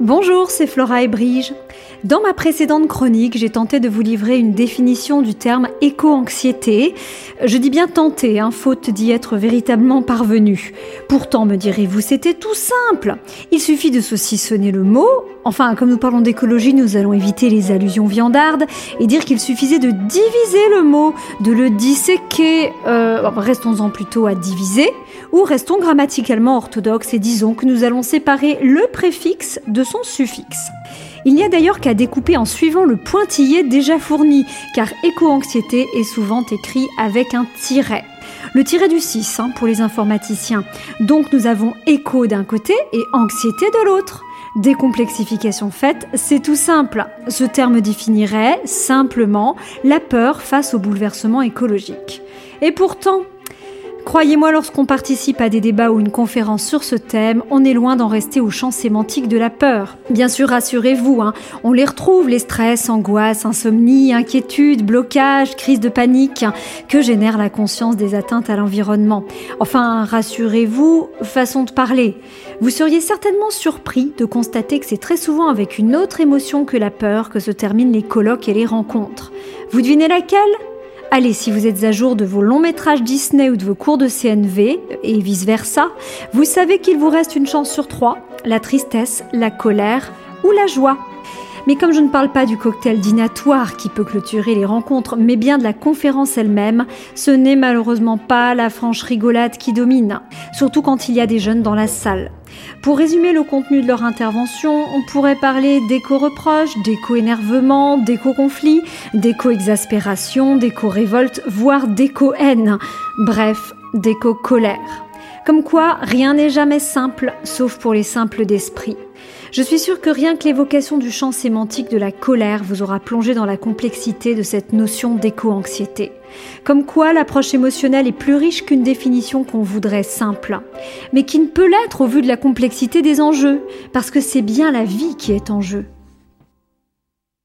Bonjour, c'est Flora et Brige. Dans ma précédente chronique, j'ai tenté de vous livrer une définition du terme éco-anxiété. Je dis bien tenter, hein, faute d'y être véritablement parvenu. Pourtant, me direz-vous, c'était tout simple. Il suffit de saucissonner le mot. Enfin, comme nous parlons d'écologie, nous allons éviter les allusions viandardes et dire qu'il suffisait de diviser le mot, de le disséquer. Euh, restons-en plutôt à diviser, ou restons grammaticalement orthodoxes et disons que nous allons séparer le préfixe de suffixe. Il n'y a d'ailleurs qu'à découper en suivant le pointillé déjà fourni, car éco-anxiété est souvent écrit avec un tiret. Le tiret du 6 hein, pour les informaticiens. Donc nous avons éco d'un côté et anxiété de l'autre. Décomplexification faite, c'est tout simple. Ce terme définirait simplement la peur face au bouleversement écologique. Et pourtant, Croyez-moi, lorsqu'on participe à des débats ou une conférence sur ce thème, on est loin d'en rester au champ sémantique de la peur. Bien sûr, rassurez-vous, hein, on les retrouve, les stress, angoisses, insomnie, inquiétude, blocage, crise de panique, hein, que génère la conscience des atteintes à l'environnement. Enfin, rassurez-vous, façon de parler. Vous seriez certainement surpris de constater que c'est très souvent avec une autre émotion que la peur que se terminent les colloques et les rencontres. Vous devinez laquelle? Allez, si vous êtes à jour de vos longs métrages Disney ou de vos cours de CNV, et vice-versa, vous savez qu'il vous reste une chance sur trois, la tristesse, la colère ou la joie. Mais comme je ne parle pas du cocktail dînatoire qui peut clôturer les rencontres, mais bien de la conférence elle-même, ce n'est malheureusement pas la franche rigolade qui domine, surtout quand il y a des jeunes dans la salle. Pour résumer le contenu de leur intervention, on pourrait parler d'éco-reproche, d'éco-énervement, d'éco-conflit, d'éco-exaspération, d'éco-révolte, voire d'éco-haine. Bref, d'éco-colère. Comme quoi, rien n'est jamais simple, sauf pour les simples d'esprit. Je suis sûre que rien que l'évocation du champ sémantique de la colère vous aura plongé dans la complexité de cette notion d'éco-anxiété. Comme quoi l'approche émotionnelle est plus riche qu'une définition qu'on voudrait simple, mais qui ne peut l'être au vu de la complexité des enjeux, parce que c'est bien la vie qui est en jeu.